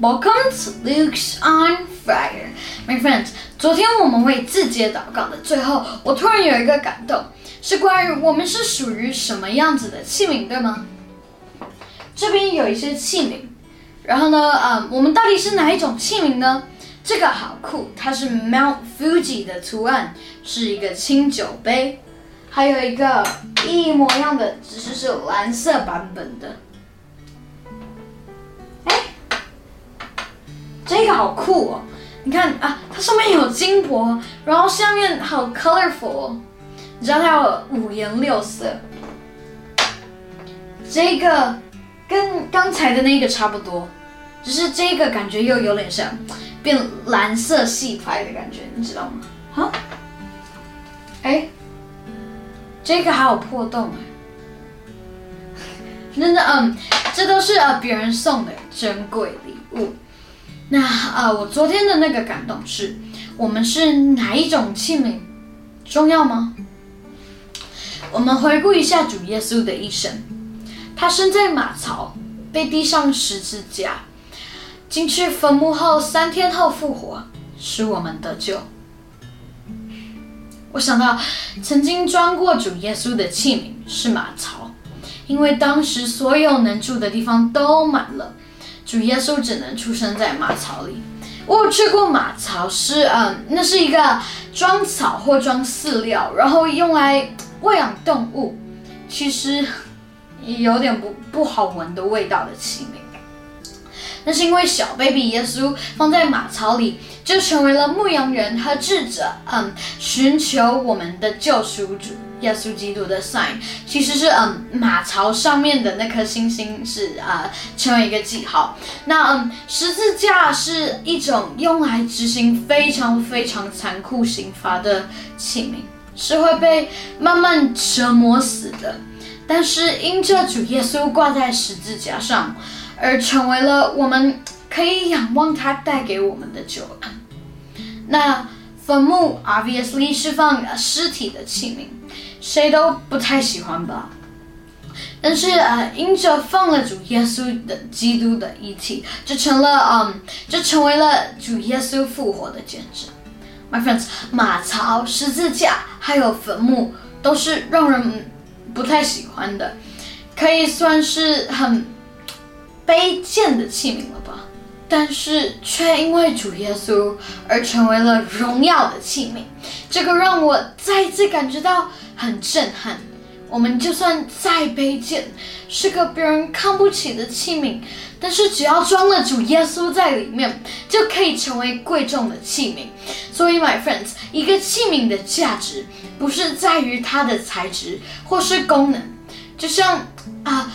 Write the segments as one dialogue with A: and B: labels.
A: Welcome to Luke's on Fire, my friends. 昨天我们为自己祷告的最后，我突然有一个感动，是关于我们是属于什么样子的器皿，对吗？这边有一些器皿，然后呢，嗯，我们到底是哪一种器皿呢？这个好酷，它是 Mount Fuji 的图案，是一个清酒杯，还有一个一模一样的，只是是蓝色版本的。这个好酷哦！你看啊，它上面有金箔，然后下面好 colorful，你知道它有五颜六色。这个跟刚才的那个差不多，只是这个感觉又有点像变蓝色系牌的感觉，你知道吗？哈？哎，这个还有破洞哎！真的，嗯，这都是呃别人送的珍贵礼物。那啊，我昨天的那个感动是，我们是哪一种器皿重要吗？我们回顾一下主耶稣的一生，他生在马槽，被钉上十字架，进去坟墓后三天后复活，使我们得救。我想到曾经装过主耶稣的器皿是马槽，因为当时所有能住的地方都满了。主耶稣只能出生在马槽里。我有去过马槽，是嗯，那是一个装草或装饲料，然后用来喂养动物，其实有点不不好闻的味道的气味。那是因为小 baby 耶稣放在马槽里，就成为了牧羊人和智者，嗯，寻求我们的救赎主。耶稣基督的 sign 其实是嗯马槽上面的那颗星星是啊成为一个记号。那嗯十字架是一种用来执行非常非常残酷刑罚的器皿，是会被慢慢折磨死的。但是因着主耶稣挂在十字架上，而成为了我们可以仰望他带给我们的救恩。那坟墓 obviously 是放尸体的器皿。谁都不太喜欢吧，但是呃，因着放了主耶稣的基督的遗体，就成了嗯，就成为了主耶稣复活的见证。My friends，马槽、十字架还有坟墓都是让人不太喜欢的，可以算是很卑贱的器皿了吧？但是却因为主耶稣而成为了荣耀的器皿，这个让我再次感觉到。很震撼。我们就算再卑贱，是个别人看不起的器皿，但是只要装了主耶稣在里面，就可以成为贵重的器皿。所以，my friends，一个器皿的价值不是在于它的材质或是功能，就像啊，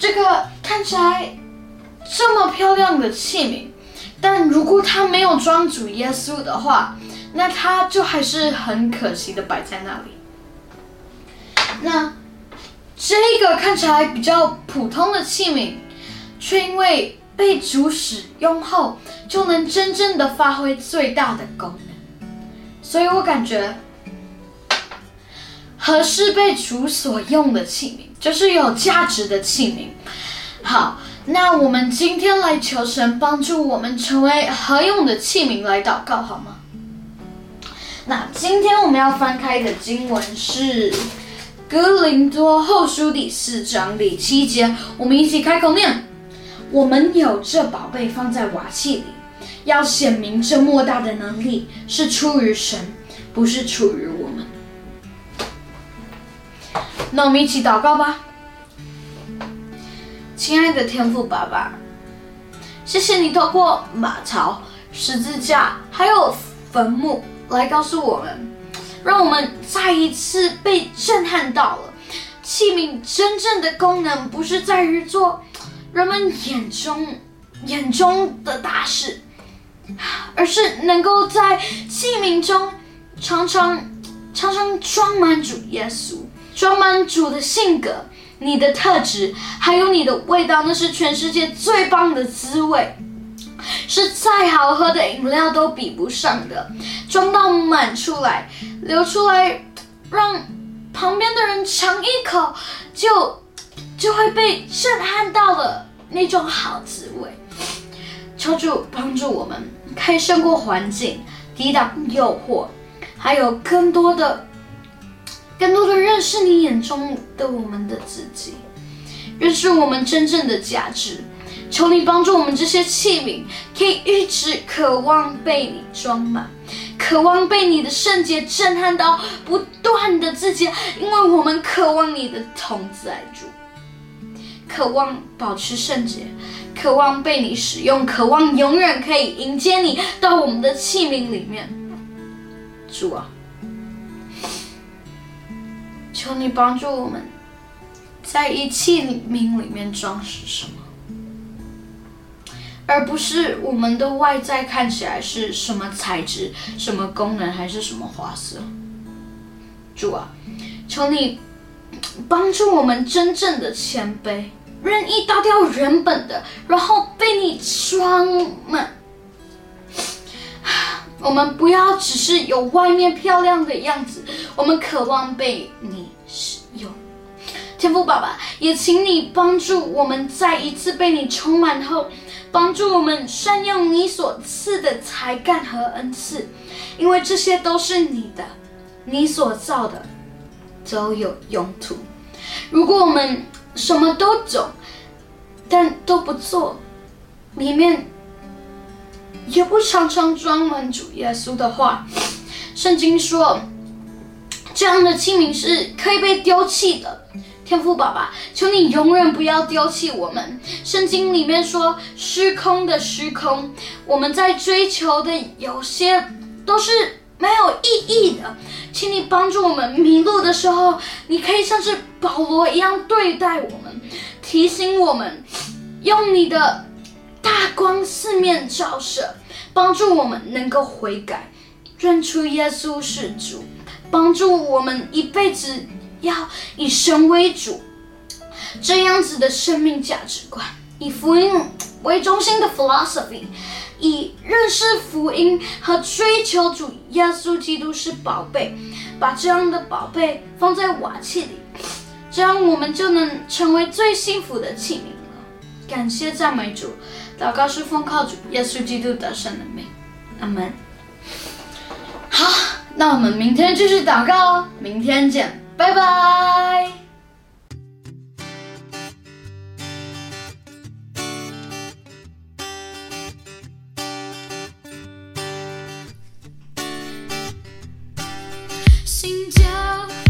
A: 这个看起来这么漂亮的器皿，但如果它没有装主耶稣的话，那它就还是很可惜的摆在那里。那这个看起来比较普通的器皿，却因为被主使用后，就能真正的发挥最大的功能。所以我感觉，合适被主所用的器皿，就是有价值的器皿。好，那我们今天来求神帮助我们成为合用的器皿来祷告，好吗？那今天我们要翻开的经文是。哥林多后书第四章第七节，我们一起开口念：我们有这宝贝放在瓦器里，要显明这莫大的能力是出于神，不是出于我们。那我们一起祷告吧，亲爱的天父爸爸，谢谢你透过马槽、十字架还有坟墓来告诉我们。让我们再一次被震撼到了，器皿真正的功能不是在于做人们眼中眼中的大事，而是能够在器皿中常常常常装满主耶稣，装满主的性格、你的特质，还有你的味道，那是全世界最棒的滋味。是再好喝的饮料都比不上的，装到满出来，流出来，让旁边的人尝一口，就就会被震撼到了那种好滋味。求主帮助我们，可以胜过环境，抵挡诱惑，还有更多的、更多的认识你眼中的我们的自己，认识我们真正的价值。求你帮助我们这些器皿，可以一直渴望被你装满，渴望被你的圣洁震撼到不断的自己，因为我们渴望你的同在主，渴望保持圣洁，渴望被你使用，渴望永远可以迎接你到我们的器皿里面。主啊，求你帮助我们，在一器皿里面装饰什么？而不是我们的外在看起来是什么材质、什么功能还是什么花色。主啊，求你帮助我们真正的谦卑，愿意倒掉原本的，然后被你装满。我们不要只是有外面漂亮的样子，我们渴望被你。天父爸爸，也请你帮助我们再一次被你充满后。帮助我们善用你所赐的才干和恩赐，因为这些都是你的，你所造的都有用途。如果我们什么都懂，但都不做，里面也不常常装满主耶稣的话，圣经说，这样的器皿是可以被丢弃的。天父爸爸，求你永远不要丢弃我们。圣经里面说，虚空的虚空，我们在追求的有些都是没有意义的。请你帮助我们迷路的时候，你可以像是保罗一样对待我们，提醒我们，用你的大光四面照射，帮助我们能够悔改，认出耶稣是主，帮助我们一辈子。要以神为主，这样子的生命价值观，以福音为中心的 philosophy，以认识福音和追求主耶稣基督是宝贝，把这样的宝贝放在瓦器里，这样我们就能成为最幸福的器皿了。感谢赞美主，祷告是奉靠主耶稣基督得胜的名，阿门。好，那我们明天继续祷告哦，明天见。拜拜。新旧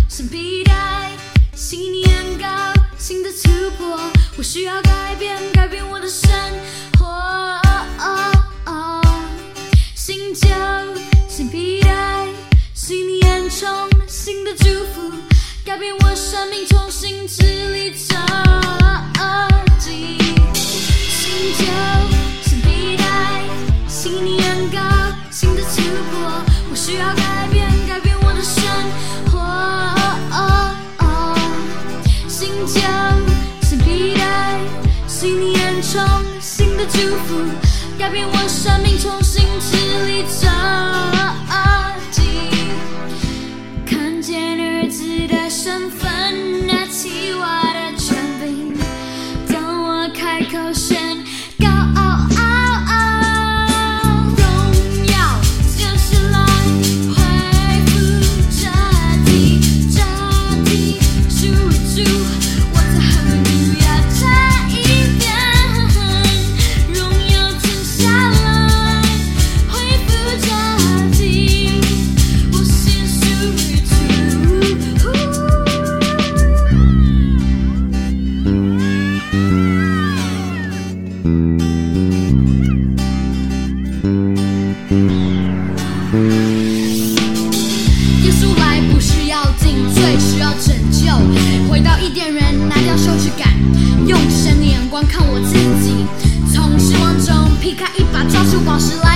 A: 新皮带，新年糕，新的突破，我需要改变我生命，重新支离折进。新旧新皮带，新年糕，新的突破。我需要改变，改变我的生活。新旧新皮带，新年中新的祝福。改变我生命，重新支离折。Cause you